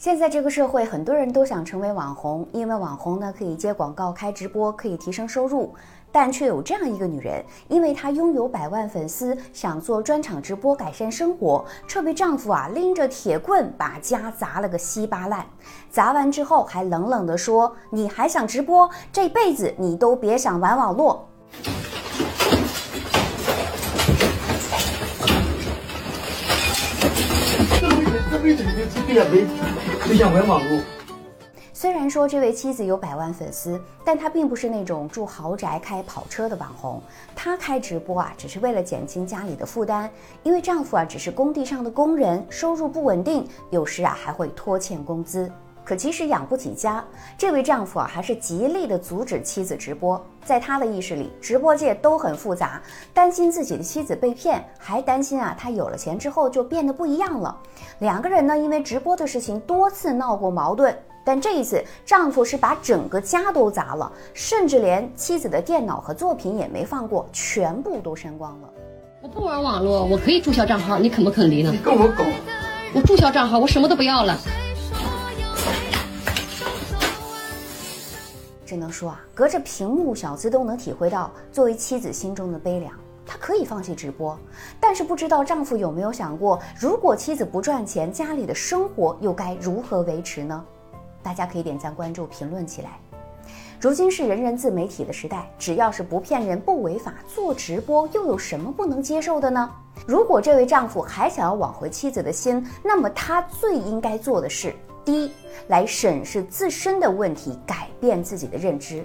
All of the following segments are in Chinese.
现在这个社会，很多人都想成为网红，因为网红呢可以接广告、开直播，可以提升收入。但却有这样一个女人，因为她拥有百万粉丝，想做专场直播改善生活，却被丈夫啊拎着铁棍把家砸了个稀巴烂。砸完之后还冷冷地说：“你还想直播？这辈子你都别想玩网络。”这辈子你就这样没就想玩网络。虽然说这位妻子有百万粉丝，但她并不是那种住豪宅、开跑车的网红。她开直播啊，只是为了减轻家里的负担，因为丈夫啊只是工地上的工人，收入不稳定，有时啊还会拖欠工资。可即使养不起家，这位丈夫啊还是极力的阻止妻子直播。在他的意识里，直播界都很复杂，担心自己的妻子被骗，还担心啊他有了钱之后就变得不一样了。两个人呢，因为直播的事情多次闹过矛盾，但这一次丈夫是把整个家都砸了，甚至连妻子的电脑和作品也没放过，全部都删光了。我不玩网络，我可以注销账号，你肯不肯离呢？你跟我搞，我注销账号，我什么都不要了。只能说啊，隔着屏幕，小资都能体会到作为妻子心中的悲凉。她可以放弃直播，但是不知道丈夫有没有想过，如果妻子不赚钱，家里的生活又该如何维持呢？大家可以点赞、关注、评论起来。如今是人人自媒体的时代，只要是不骗人、不违法，做直播又有什么不能接受的呢？如果这位丈夫还想要挽回妻子的心，那么他最应该做的是。一，来审视自身的问题，改变自己的认知。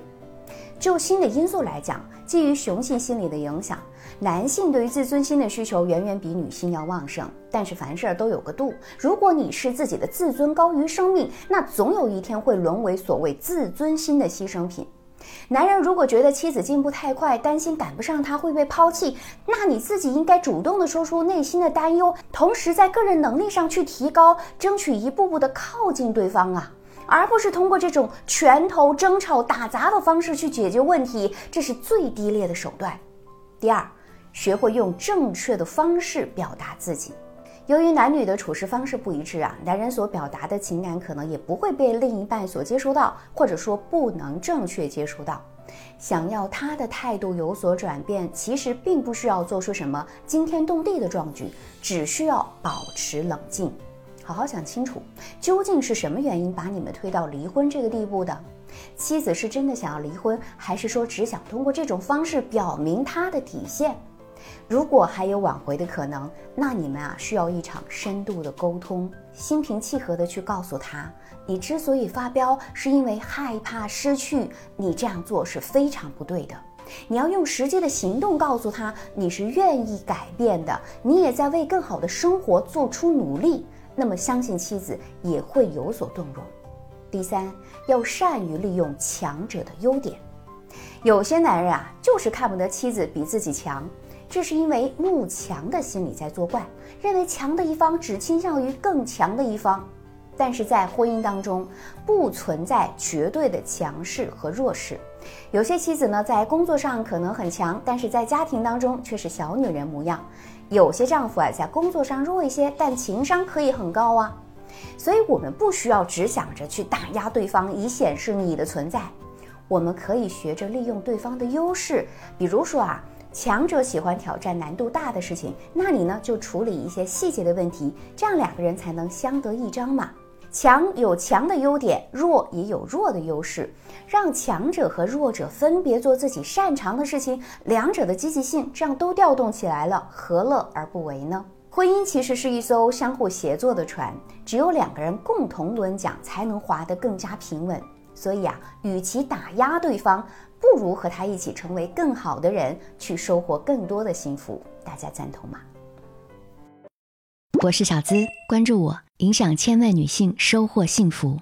就心理因素来讲，基于雄性心理的影响，男性对于自尊心的需求远远比女性要旺盛。但是凡事都有个度，如果你是自己的自尊高于生命，那总有一天会沦为所谓自尊心的牺牲品。男人如果觉得妻子进步太快，担心赶不上他会被抛弃，那你自己应该主动的说出内心的担忧，同时在个人能力上去提高，争取一步步的靠近对方啊，而不是通过这种拳头争吵打砸的方式去解决问题，这是最低劣的手段。第二，学会用正确的方式表达自己。由于男女的处事方式不一致啊，男人所表达的情感可能也不会被另一半所接收到，或者说不能正确接收到。想要他的态度有所转变，其实并不需要做出什么惊天动地的壮举，只需要保持冷静，好好想清楚，究竟是什么原因把你们推到离婚这个地步的？妻子是真的想要离婚，还是说只想通过这种方式表明他的底线？如果还有挽回的可能，那你们啊需要一场深度的沟通，心平气和的去告诉他，你之所以发飙，是因为害怕失去，你这样做是非常不对的。你要用实际的行动告诉他，你是愿意改变的，你也在为更好的生活做出努力。那么相信妻子也会有所动容。第三，要善于利用强者的优点。有些男人啊，就是看不得妻子比自己强。这是因为慕强的心理在作怪，认为强的一方只倾向于更强的一方。但是在婚姻当中，不存在绝对的强势和弱势。有些妻子呢，在工作上可能很强，但是在家庭当中却是小女人模样；有些丈夫啊，在工作上弱一些，但情商可以很高啊。所以，我们不需要只想着去打压对方以显示你的存在，我们可以学着利用对方的优势，比如说啊。强者喜欢挑战难度大的事情，那你呢就处理一些细节的问题，这样两个人才能相得益彰嘛。强有强的优点，弱也有弱的优势，让强者和弱者分别做自己擅长的事情，两者的积极性这样都调动起来了，何乐而不为呢？婚姻其实是一艘相互协作的船，只有两个人共同轮桨，才能划得更加平稳。所以啊，与其打压对方，不如和他一起成为更好的人，去收获更多的幸福。大家赞同吗？我是小资，关注我，影响千万女性，收获幸福。